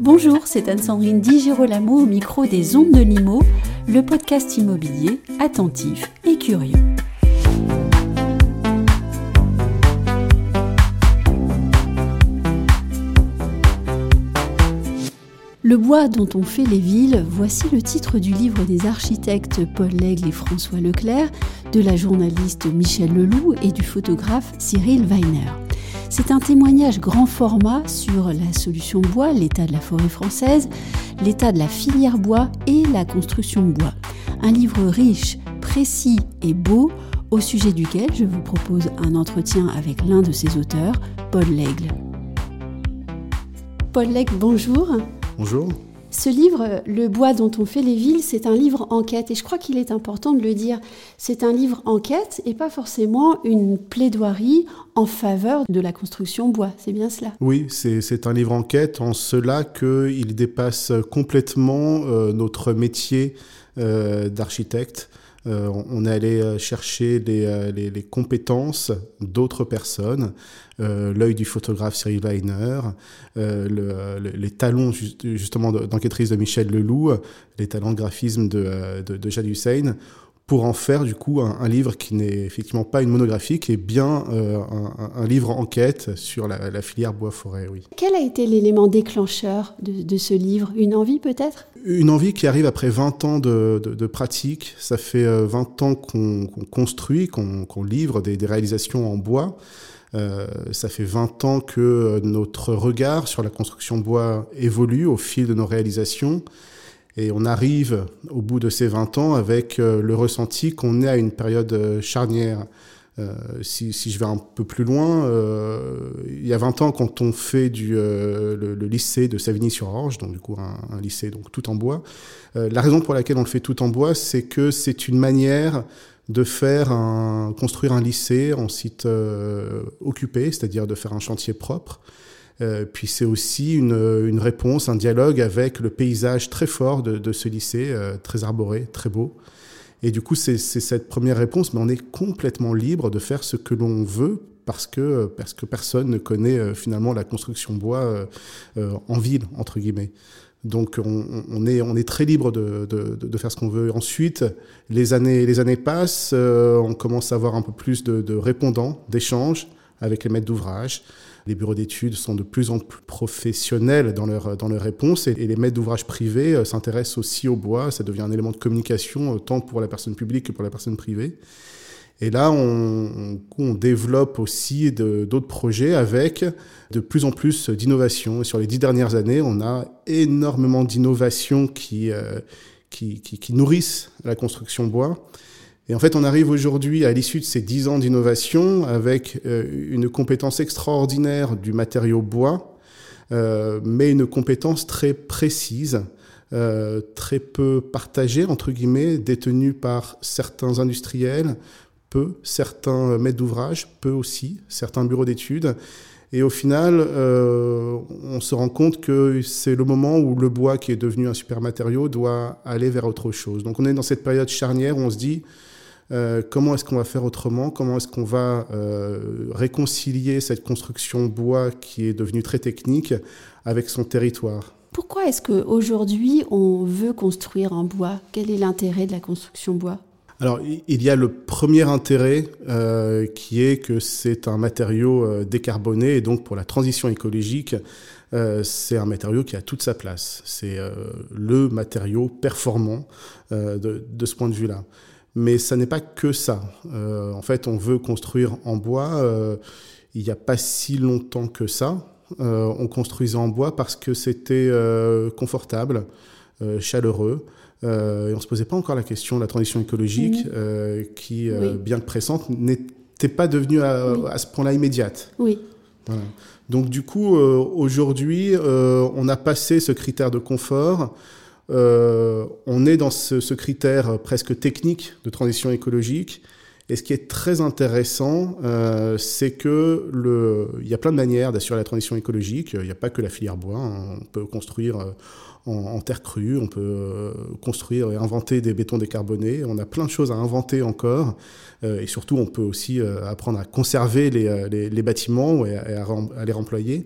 Bonjour, c'est Anne-Sandrine Di Girolamo au micro des Ondes de Limo, le podcast immobilier attentif et curieux. Le bois dont on fait les villes, voici le titre du livre des architectes Paul Lègle et François Leclerc, de la journaliste Michel Leloup et du photographe Cyril Weiner. C'est un témoignage grand format sur la solution bois, l'état de la forêt française, l'état de la filière bois et la construction bois. Un livre riche, précis et beau au sujet duquel je vous propose un entretien avec l'un de ses auteurs, Paul Lègle. Paul Lègle, bonjour. Bonjour. Ce livre, Le bois dont on fait les villes, c'est un livre enquête et je crois qu'il est important de le dire. C'est un livre enquête et pas forcément une plaidoirie en faveur de la construction bois. C'est bien cela Oui, c'est un livre enquête en cela qu'il dépasse complètement euh, notre métier euh, d'architecte. Euh, on est allé euh, chercher euh, les, compétences d'autres personnes, l'œil du photographe Cyril Weiner, les talons justement d'enquêtrice de Michel Leloup, les talents de graphisme de, de, de Jade Hussein pour en faire du coup un, livre qui n'est effectivement pas une monographie, qui est bien euh, un, livre enquête sur la, filière bois-forêt, oui. Quel a été l'élément déclencheur de, ce livre? Une envie peut-être? Une envie qui arrive après 20 ans de, pratique. Ça fait 20 euh, ans qu'on construit, qu'on livre des, réalisations en bois. Euh, ça fait 20 ans que notre regard sur la construction bois évolue au fil de nos réalisations. Et on arrive au bout de ces 20 ans avec euh, le ressenti qu'on est à une période euh, charnière. Euh, si, je vais un peu plus loin, il y a 20 ans, quand on fait du, le, le, lycée de Savigny-sur-Orge, donc du coup un, un, lycée donc tout en bois, la raison pour laquelle on le fait tout en bois, c'est que c'est une manière de faire un, construire un lycée en site occupé, c'est-à-dire de faire un chantier propre. Euh, puis c'est aussi une, une, réponse, un dialogue avec le paysage très fort de, de ce lycée, euh, très arboré, très beau. Et du coup, c'est cette première réponse, mais on est complètement libre de faire ce que l'on veut parce que, parce que personne ne connaît euh, finalement la construction bois en ville, entre guillemets. Donc on, on, est, on est très libre de, de, de faire ce qu'on veut. Ensuite, les années, les années passent, on commence à avoir un peu plus de, de répondants, d'échanges avec les maîtres d'ouvrage. Les bureaux d'études sont de plus en plus professionnels dans leur, dans leurs réponses et, les maîtres d'ouvrage privés euh, s'intéressent aussi au bois. Ça devient un élément de communication euh, tant pour la personne publique que pour la personne privée. Et là, on, développe aussi d'autres projets avec de plus en plus d'innovations. Sur les dix dernières années, on a énormément d'innovations qui, euh, qui, nourrissent la construction bois. Et en fait, on arrive aujourd'hui à l'issue de ces dix ans d'innovation avec euh, une compétence extraordinaire du matériau bois, euh, mais une compétence très précise, euh, très peu partagée, entre guillemets, détenue par certains industriels, peu, certains maîtres d'ouvrage, peu aussi, certains bureaux d'études. Et au final, on se rend compte que c'est le moment où le bois, qui est devenu un super matériau, doit aller vers autre chose. Donc on est dans cette période charnière où on se dit, euh, comment est-ce qu'on va faire autrement? Comment est-ce qu'on va euh, réconcilier cette construction bois qui est devenue très technique avec son territoire? Pourquoi est-ce qu'aujourd'hui on veut construire en bois? Quel est l'intérêt de la construction bois? Alors, il y a le premier intérêt euh, qui est que c'est un matériau décarboné et donc pour la transition écologique, euh, c'est un matériau qui a toute sa place. C'est euh, le matériau performant de, de, ce point de vue-là. Mais ça n'est pas que ça. Euh, en fait, on veut construire en bois. Euh, il n'y a pas si longtemps que ça. Euh, on construisait en bois parce que c'était confortable, chaleureux. et on ne se posait pas encore la question de la transition écologique, mmh. qui, bien que pressante, n'était pas devenue à, à ce point-là immédiate. Oui. Voilà. Donc du coup, aujourd'hui, on a passé ce critère de confort. Euh, on est dans ce, critère presque technique de transition écologique. Et ce qui est très intéressant, euh, c'est que il y a plein de manières d'assurer la transition écologique. Il n'y a pas que la filière bois. Hein. On peut construire euh, en, terre crue, on peut construire et inventer des bétons décarbonés. On a plein de choses à inventer encore. Et surtout, on peut aussi apprendre à conserver les bâtiments et à, à, les remployer.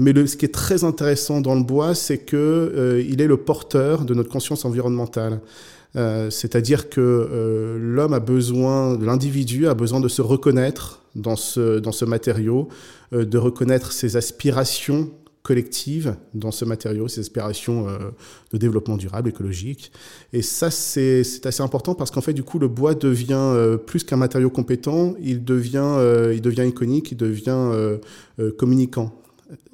Mais ce qui est très intéressant dans le bois, c'est que il est le porteur de notre conscience environnementale. Euh, c'est-à-dire que euh, l'homme a besoin, l'individu a besoin de se reconnaître dans ce, dans ce matériau, euh, de reconnaître ses aspirations collectives dans ce matériau, ses aspirations de développement durable, écologique. Et ça, c'est assez important parce qu'en fait, du coup, le bois devient plus qu'un matériau compétent, il devient, il devient iconique, il devient communicant.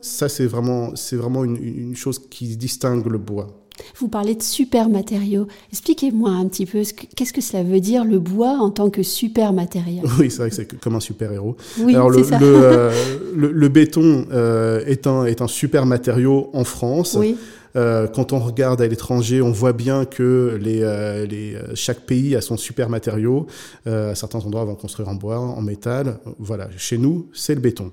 Ça, c'est vraiment, vraiment une, une chose qui distingue le bois. Vous parlez de super matériaux. Expliquez-moi un petit peu, qu'est-ce que cela veut dire le bois en tant que super matériau Oui, c'est vrai que c'est comme un super héros. Oui, Alors, le, ça. Euh, le, le, béton euh, est, un, est un super matériau en France. Oui. Euh, quand on regarde à l'étranger, on voit bien que euh, euh, chaque pays a son super matériau. À certains endroits, on va construire en bois, en métal. Voilà, chez nous, c'est le béton.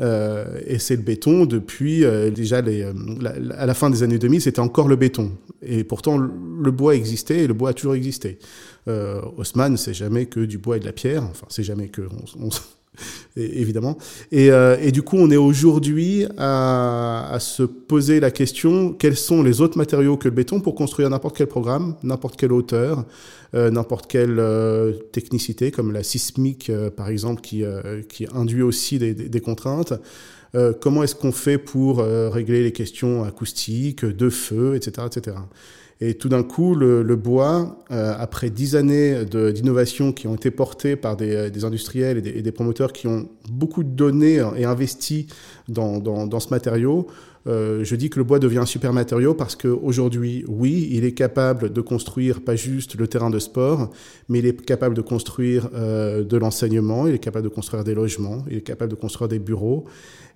et c'est le béton depuis déjà à la fin des années 2000, c'était encore le béton. Et pourtant, le bois existait et le bois a toujours existé. Haussmann, c'est jamais que du bois et de la pierre. Enfin, c'est jamais que évidemment. Et, euh, et, du coup, on est aujourd'hui à, se poser la question quels sont les autres matériaux que le béton pour construire n'importe quel programme, n'importe quelle hauteur, euh, n'importe quelle euh, technicité, comme la sismique, par exemple, qui, induit aussi des, des, des contraintes. comment est-ce qu'on fait pour régler les questions acoustiques, de feu, etc., etc. Et tout d'un coup, le, le bois, euh, après dix années d'innovation qui ont été portées par des, des industriels et des, et des, promoteurs qui ont beaucoup donné et investi dans, dans, dans ce matériau, euh, je dis que le bois devient un super matériau parce qu'aujourd'hui, oui, il est capable de construire pas juste le terrain de sport, mais il est capable de construire euh, de l'enseignement, il est capable de construire des logements, il est capable de construire des bureaux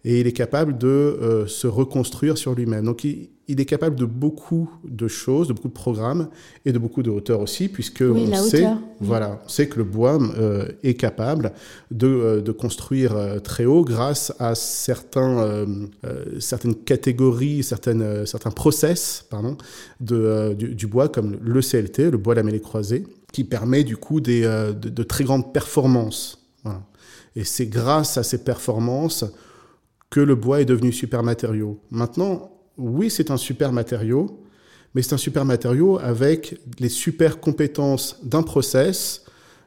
et il est capable de euh, se reconstruire sur lui-même. Donc il, il, est capable de beaucoup de choses, de beaucoup de programmes et de beaucoup de hauteur aussi, puisque oui, on sait, voilà, on sait que le bois est capable de, de construire très haut grâce à certains, certaines catégories, certaines, certains process, pardon, de, du, du, bois comme le CLT, le bois lamellé croisé, qui permet du coup des, de, de très grandes performances. Et c'est grâce à ces performances que le bois est devenu super matériau. Maintenant, oui, c'est un super matériau, mais c'est un super matériau avec les super compétences d'un process,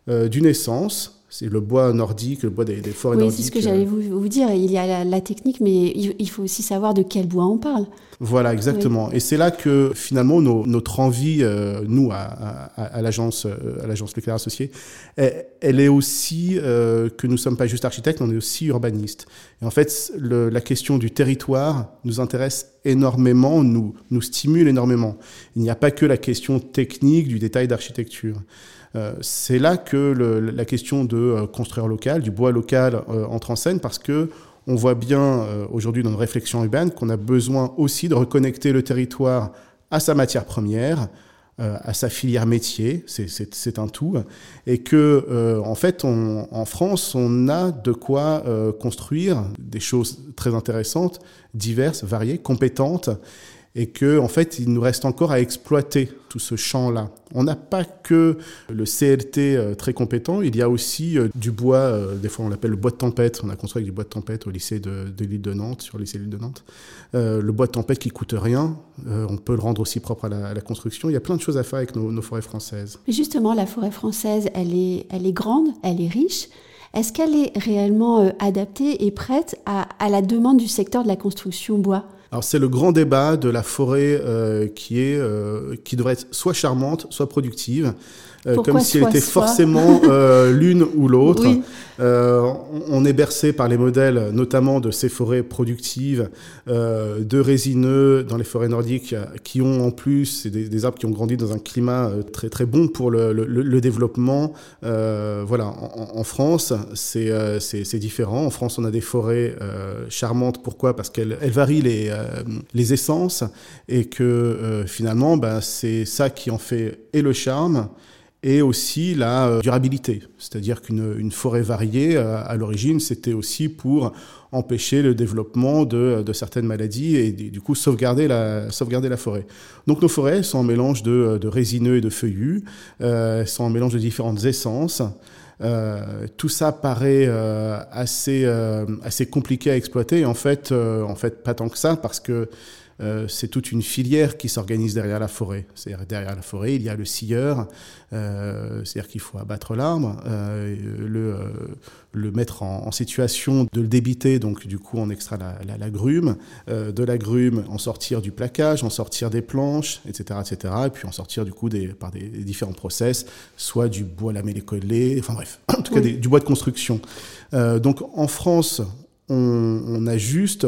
euh, d'une essence, c'est le bois nordique, le bois des, des forêts oui, nordiques. Oui, c'est ce que j'allais vous, vous, dire. Il y a la, la, technique, mais il faut aussi savoir de quel bois on parle. Voilà, exactement. Oui. Et c'est là que finalement nos, notre envie, euh, nous à, à, à l'agence, euh, à l'agence Leclerc Associé, elle, elle, est aussi euh, que nous sommes pas juste architectes, on est aussi urbanistes. Et en fait, le, la question du territoire nous intéresse énormément, nous nous stimule énormément. Il n'y a pas que la question technique du détail d'architecture. Euh, c'est là que la question de euh, construire local, du bois local euh, entre en scène parce que on voit bien aujourd'hui dans nos réflexions urbaines qu'on a besoin aussi de reconnecter le territoire à sa matière première, à sa filière métier, c'est un tout, et que en fait, en France, on a de quoi construire des choses très intéressantes, diverses, variées, compétentes, et que en fait il nous reste encore à exploiter tout ce champ-là. On n'a pas que le CLT euh, très compétent, il y a aussi euh, du bois, euh, des fois on l'appelle le bois de tempête, on a construit avec du bois de tempête au lycée de, de l'île de Nantes, sur le lycée de Nantes. Le bois de tempête qui coûte rien, on peut le rendre aussi propre à la, construction. Il y a plein de choses à faire avec nos, forêts françaises. Justement, la forêt française, elle est, elle est grande, elle est riche. Est-ce qu'elle est réellement adaptée et prête à la demande du secteur de la construction bois? Alors c'est le grand débat de la forêt euh, qui est euh, qui devrait être soit charmante, soit productive. Euh, comme si elle était forcément l'une ou l'autre. Oui. On, est bercé par les modèles, notamment de ces forêts productives, de résineux dans les forêts nordiques, qui ont en plus des, des, arbres qui ont grandi dans un climat très très bon pour le, le, le développement. Voilà, en, en France, c'est différent. En France, on a des forêts charmantes. Pourquoi? Parce qu'elles elles varient les les essences et que finalement, bah, c'est ça qui en fait et le charme et aussi la euh, durabilité. C'est-à-dire qu'une forêt variée, euh, à l'origine, c'était aussi pour empêcher le développement de, certaines maladies et du coup sauvegarder la, sauvegarder la forêt. Donc nos forêts sont un mélange de, résineux et de feuillus, euh, sont un mélange de différentes essences. Euh, tout ça paraît assez, assez compliqué à exploiter. En fait, en fait, pas tant que ça, parce que euh, c'est toute une filière qui s'organise derrière la forêt. C'est-à-dire derrière la forêt, il y a le scieur, euh, c'est-à-dire qu'il faut abattre l'arbre, euh, le, le mettre en, situation de le débiter, donc du coup on extrait la, la, grume, de la grume en sortir du plaquage, en sortir des planches, etc., etc., et puis en sortir du coup des, par des, différents process, soit du bois lamellé collé, enfin bref, en tout cas du bois de construction. donc en France, on, on a juste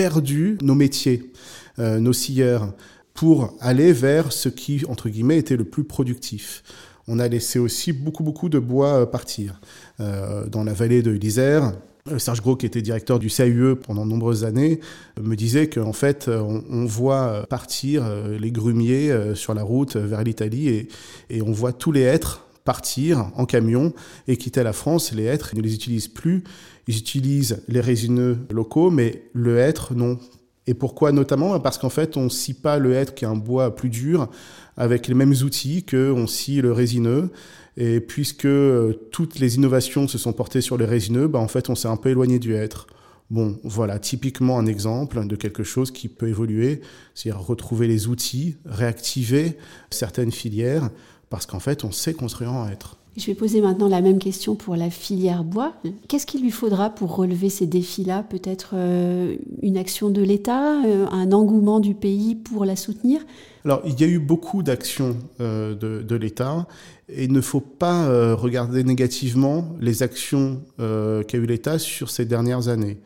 perdu nos métiers. Euh, nos scieurs, pour aller vers ce qui, entre guillemets, était le plus productif. On a laissé aussi beaucoup, beaucoup de bois euh, partir. Euh, dans la vallée de l'Isère, Serge Gros, qui était directeur du CAUE pendant de nombreuses années, me disait qu'en fait, on, voit partir les grumiers sur la route vers l'Italie et, on voit tous les hêtres partir en camion et quitter la France. Les hêtres, ils ne les utilisent plus. Ils utilisent les résineux locaux, mais le hêtre, non. Et pourquoi notamment? Parce qu'en fait, on scie pas le hêtre, qui est un bois plus dur, avec les mêmes outils que on scie le résineux. Et puisque euh, toutes les innovations se sont portées sur les résineux, bah en fait, on s'est un peu éloigné du hêtre. Bon, voilà, typiquement un exemple de quelque chose qui peut évoluer, c'est-à-dire retrouver les outils, réactiver certaines filières, parce qu'en fait, on sait construire en hêtre. Je vais poser maintenant la même question pour la filière bois. Qu'est-ce qu'il lui faudra pour relever ces défis-là? Peut-être euh, une action de l'État, euh, un engouement du pays pour la soutenir? Alors, il y a eu beaucoup d'actions euh, de, l'État et il ne faut pas regarder négativement les actions qu'a eu l'État sur ces dernières années.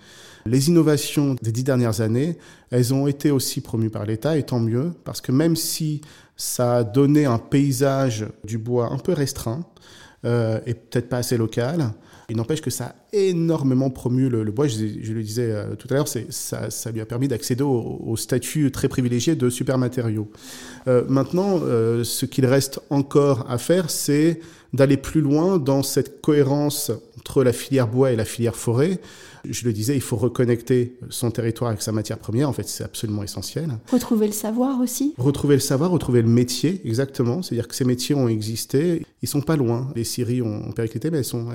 Les innovations des dix dernières années, elles ont été aussi promues par l'État, et tant mieux, parce que même si ça a donné un paysage du bois un peu restreint euh, et peut-être pas assez local. Il n'empêche que ça a énormément promu le, bois. Je, le disais euh, tout à l'heure, ça, lui a permis d'accéder au, statut très privilégié de super matériaux. Euh, maintenant, ce qu'il reste encore à faire, c'est d'aller plus loin dans cette cohérence entre la filière bois et la filière forêt. Je le disais, il faut reconnecter son territoire avec sa matière première. En fait, c'est absolument essentiel. Retrouver le savoir aussi Retrouver le savoir, retrouver le métier, exactement. C'est-à-dire que ces métiers ont existé. Ils sont pas loin. Les scieries ont périclité, mais elles sont,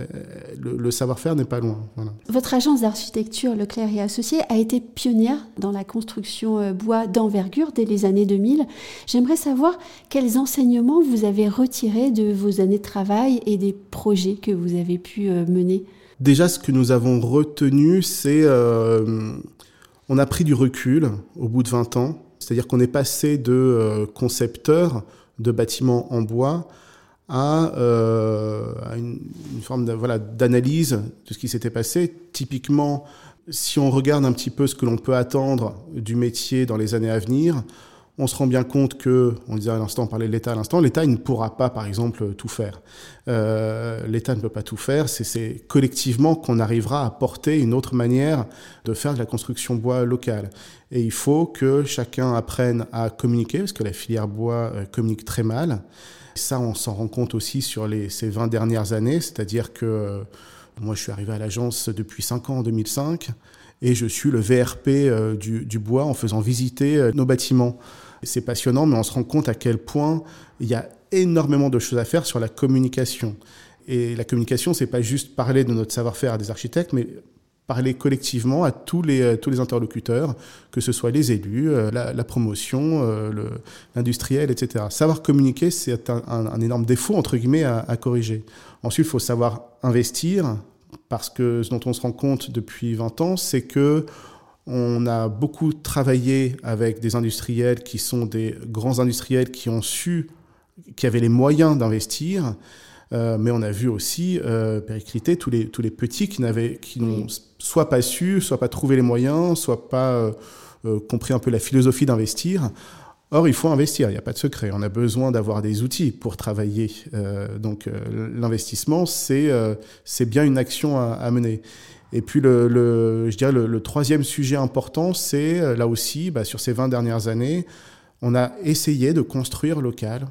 le, savoir-faire n'est pas loin. Votre agence d'architecture Leclerc et Associés a été pionnière dans la construction euh, bois d'envergure dès les années 2000. J'aimerais savoir quels enseignements vous avez retirés de vos années de travail et des projets que vous avez pu euh, mener. Déjà, ce que nous avons retenu, c'est euh, on a pris du recul au bout de 20 ans. C'est-à-dire qu'on est passé de euh, concepteur de bâtiments en bois à, euh, une, forme de, voilà, d'analyse de ce qui s'était passé. Typiquement, si on regarde un petit peu ce que l'on peut attendre du métier dans les années à venir, on se rend bien compte que, on disait à l'instant, on parlait de l'État à l'instant, l'État ne pourra pas, par exemple, tout faire. Euh, L'État ne peut pas tout faire. C'est collectivement qu'on arrivera à porter une autre manière de faire de la construction bois locale. Et il faut que chacun apprenne à communiquer, parce que la filière bois euh, communique très mal. Ça, on s'en rend compte aussi sur ces 20 dernières années, c'est-à-dire que euh, moi, je suis arrivé à l'agence depuis 5 ans, en 2005, et je suis le VRP du bois en faisant visiter nos bâtiments. C'est passionnant, mais on se rend compte à quel point il y a énormément de choses à faire sur la communication. Et la communication, c'est pas juste parler de notre savoir-faire à des architectes, mais parler collectivement à tous les, euh, tous les interlocuteurs, que ce soit les élus, euh, la, promotion, euh, l'industriel, etc. Savoir communiquer, c'est un, énorme défaut, entre guillemets, à, à corriger. Ensuite, il faut savoir investir, parce que ce dont on se rend compte depuis 20 ans, c'est que on a beaucoup travaillé avec des industriels qui sont des grands industriels qui ont su, qui avaient les moyens d'investir, euh, mais on a vu aussi euh, péricliter tous les, tous les petits qui n'avaient, qui n'ont soit pas su, soit pas trouvé les moyens, soit pas euh, euh, compris un peu la philosophie d'investir. Or, il faut investir, il n'y a pas de secret. On a besoin d'avoir des outils pour travailler. Donc, l'investissement, c'est c'est bien une action à, à mener. Et puis, le, le je dirais le, le, troisième sujet important, c'est euh, là aussi, bah, sur ces 20 dernières années, on a essayé de construire local.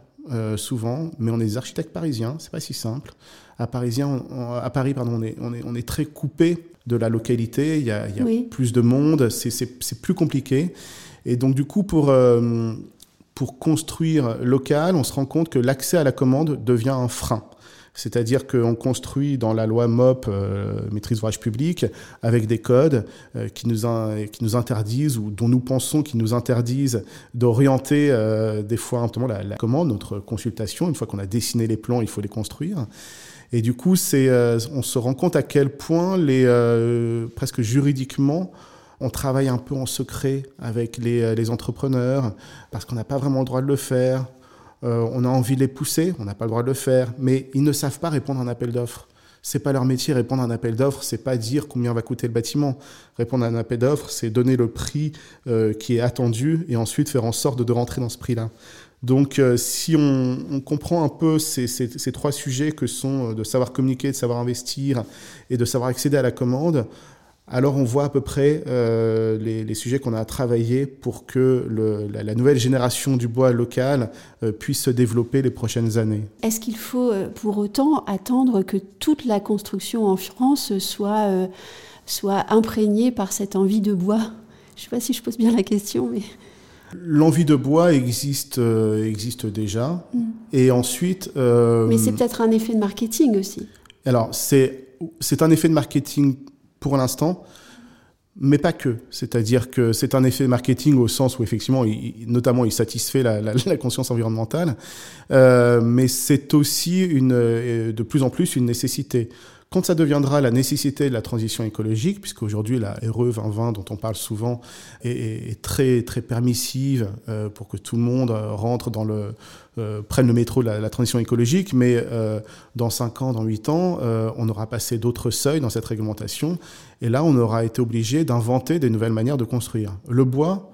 souvent, mais on est des architectes parisiens, c'est pas si simple. À, Parisien, à Paris, pardon, on est, on, est, on est très coupé de la localité, il y a, il y a plus de monde, c'est plus compliqué. Et donc du coup, pour, pour construire local, on se rend compte que l'accès à la commande devient un frein. C'est-à-dire qu'on construit dans la loi MOP, euh, maîtrise d'ouvrage public, avec des codes euh, qui, nous qui nous interdisent ou dont nous pensons qu'ils nous interdisent d'orienter euh, des fois la, commande, notre consultation. Une fois qu'on a dessiné les plans, il faut les construire. Et du coup, c'est, on se rend compte à quel point les, presque juridiquement, on travaille un peu en secret avec les entrepreneurs parce qu'on n'a pas vraiment le droit de le faire. Euh, on a envie de les pousser, on n'a pas le droit de le faire, mais ils ne savent pas répondre à un appel d'offres. C'est pas leur métier répondre à un appel d'offres, c'est pas dire combien va coûter le bâtiment. Répondre à un appel d'offres, c'est donner le prix euh, qui est attendu et ensuite faire en sorte de, rentrer dans ce prix-là. Donc, euh, si on, comprend un peu ces, ces, trois sujets que sont de savoir communiquer, de savoir investir et de savoir accéder à la commande, alors on voit à peu près euh, les, sujets qu'on a travaillés pour que la, nouvelle génération du bois local euh, puisse se développer les prochaines années. Est-ce qu'il faut euh, pour autant attendre que toute la construction en France soit, soit imprégnée par cette envie de bois? Je ne sais pas si je pose bien la question, mais... L'envie de bois existe, existe déjà. Mm. Et ensuite... mais c'est peut-être un effet de marketing aussi. Alors, c'est un effet de marketing pour l'instant, mais pas que. C'est-à-dire que c'est un effet marketing au sens où effectivement, notamment, il satisfait la, conscience environnementale, euh, mais c'est aussi euh, de plus en plus une nécessité. Quand ça deviendra la nécessité de la transition écologique, puisque aujourd'hui la RE 2020 dont on parle souvent est, très très permissive euh, pour que tout le monde euh, rentre dans le euh, prenne le métro de la, transition écologique, mais dans 5 ans, dans 8 ans, on aura passé d'autres seuils dans cette réglementation, et là on aura été obligé d'inventer des nouvelles manières de construire. Le bois,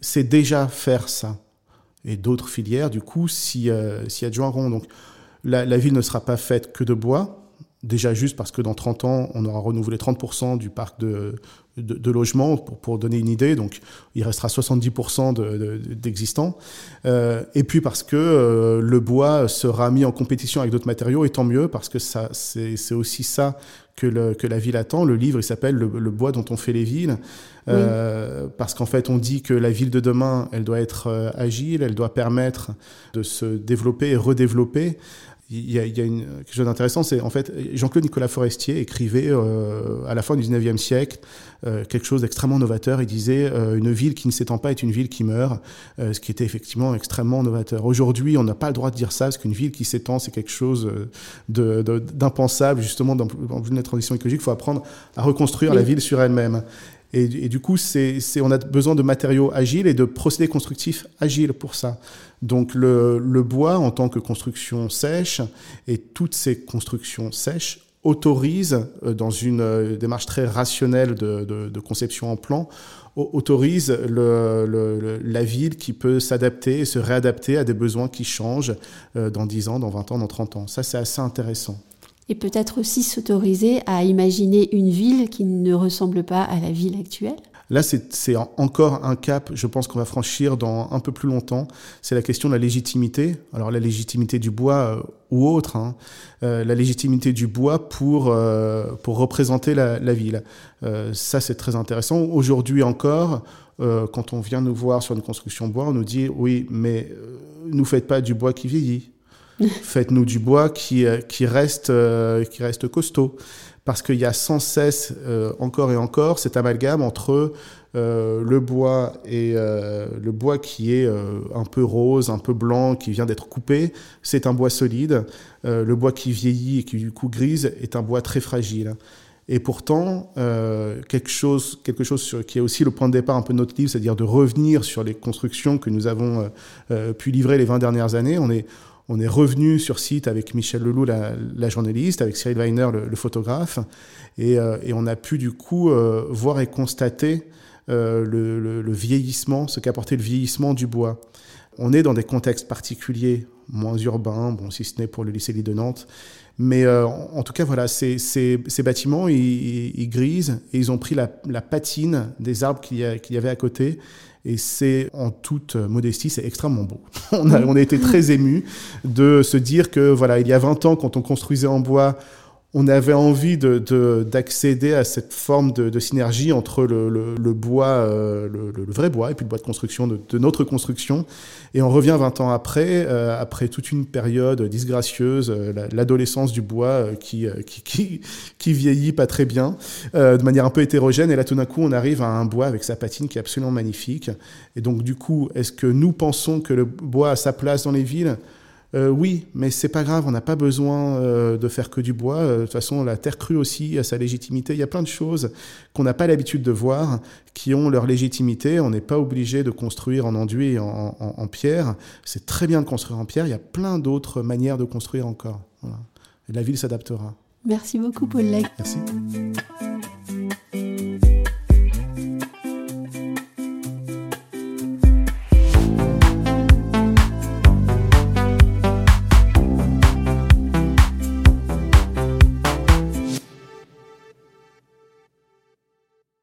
c'est déjà faire ça, et d'autres filières du coup s'y adjoindront. Donc la ville ne sera pas faite que de bois, Déjà juste parce que dans 30 ans, on aura renouvelé 30% du parc de, de, logements, pour, pour, donner une idée. Donc, il restera 70% d'existants. euh, et puis parce que euh, le bois sera mis en compétition avec d'autres matériaux, et tant mieux, parce que ça, c'est aussi ça que, le, que, la ville attend. Le livre, il s'appelle le, bois dont on fait les villes. Euh, parce qu'en fait, on dit que la ville de demain, elle doit être euh, agile, elle doit permettre de se développer et redévelopper il y a, il y a une, quelque chose d'intéressant, c'est en fait Jean-Claude Nicolas Forestier écrivait euh, à la fin du 19e siècle euh, quelque chose d'extrêmement novateur. Il disait euh, une ville qui ne s'étend pas est une ville qui meurt, ce qui était effectivement extrêmement novateur. Aujourd'hui, on n'a pas le droit de dire ça, parce qu'une ville qui s'étend, c'est quelque chose d'impensable. De, justement, dans, dans une transition écologique, il faut apprendre à reconstruire la ville sur elle-même. Et, du coup, on a besoin de matériaux agiles et de procédés constructifs agiles pour ça. Donc le, bois en tant que construction sèche et toutes ces constructions sèches autorisent, euh, dans une euh, démarche très rationnelle de conception en plan, autorise le, le, la ville qui peut s'adapter et se réadapter à des besoins qui changent euh, dans 10 ans, dans 20 ans, dans 30 ans. Ça, c'est assez intéressant et peut-être aussi s'autoriser à imaginer une ville qui ne ressemble pas à la ville actuelle Là, c'est encore un cap, je pense qu'on va franchir dans un peu plus longtemps. C'est la question de la légitimité. Alors la légitimité du bois euh, ou autre, hein. euh, la légitimité du bois pour, euh, pour représenter la, la ville. Ça, c'est très intéressant. Aujourd'hui encore, quand on vient nous voir sur une construction bois, on nous dit oui, mais nous faites pas du bois qui vieillit. Faites-nous du bois qui, euh, qui, reste, euh, qui reste costaud. Parce qu'il y a sans cesse, euh, encore et encore, cet amalgame entre le bois et le bois qui est un peu rose, un peu blanc, qui vient d'être coupé, c'est un bois solide. le bois qui vieillit et qui du coup grise est un bois très fragile. Et pourtant, quelque chose, quelque chose sur, qui est aussi le point de départ un peu de notre livre, c'est-à-dire de revenir sur les constructions que nous avons pu livrer les 20 dernières années. On est, on est revenu sur site avec Michel Leloup, la, journaliste, avec Cyril Weiner, le, photographe, et, euh, et, on a pu du coup euh, voir et constater euh, le, le, le, vieillissement, ce qu'apportait le vieillissement du bois. On est dans des contextes particuliers, moins urbains, bon, si ce n'est pour le lycée Lille de Nantes. Mais euh, en tout cas, voilà, ces, ces, ces bâtiments, ils, ils, grisent et ils ont pris la, la patine des arbres qu'il y, y, avait à côté. Et c'est, en toute modestie, c'est extrêmement beau. on, a, on a été très émus de se dire que, voilà, il y a 20 ans, quand on construisait en bois, on avait envie d'accéder de, à cette forme de, de synergie entre le, le, le bois, euh, le, le, vrai bois, et puis le bois de construction de, de notre construction. Et on revient 20 ans après, euh, après toute une période disgracieuse, euh, l'adolescence du bois euh, qui, qui, qui, qui, vieillit pas très bien, euh, de manière un peu hétérogène. Et là, tout d'un coup, on arrive à un bois avec sa patine qui est absolument magnifique. Et donc, du coup, est-ce que nous pensons que le bois a sa place dans les villes? Euh, oui, mais c'est pas grave, on n'a pas besoin euh, de faire que du bois. Euh, de toute façon, la terre crue aussi a sa légitimité. Il y a plein de choses qu'on n'a pas l'habitude de voir qui ont leur légitimité. On n'est pas obligé de construire en enduit et en, en, en pierre. C'est très bien de construire en pierre. Il y a plein d'autres manières de construire encore. Voilà. Et la ville s'adaptera. Merci beaucoup, Paul Lec. Merci.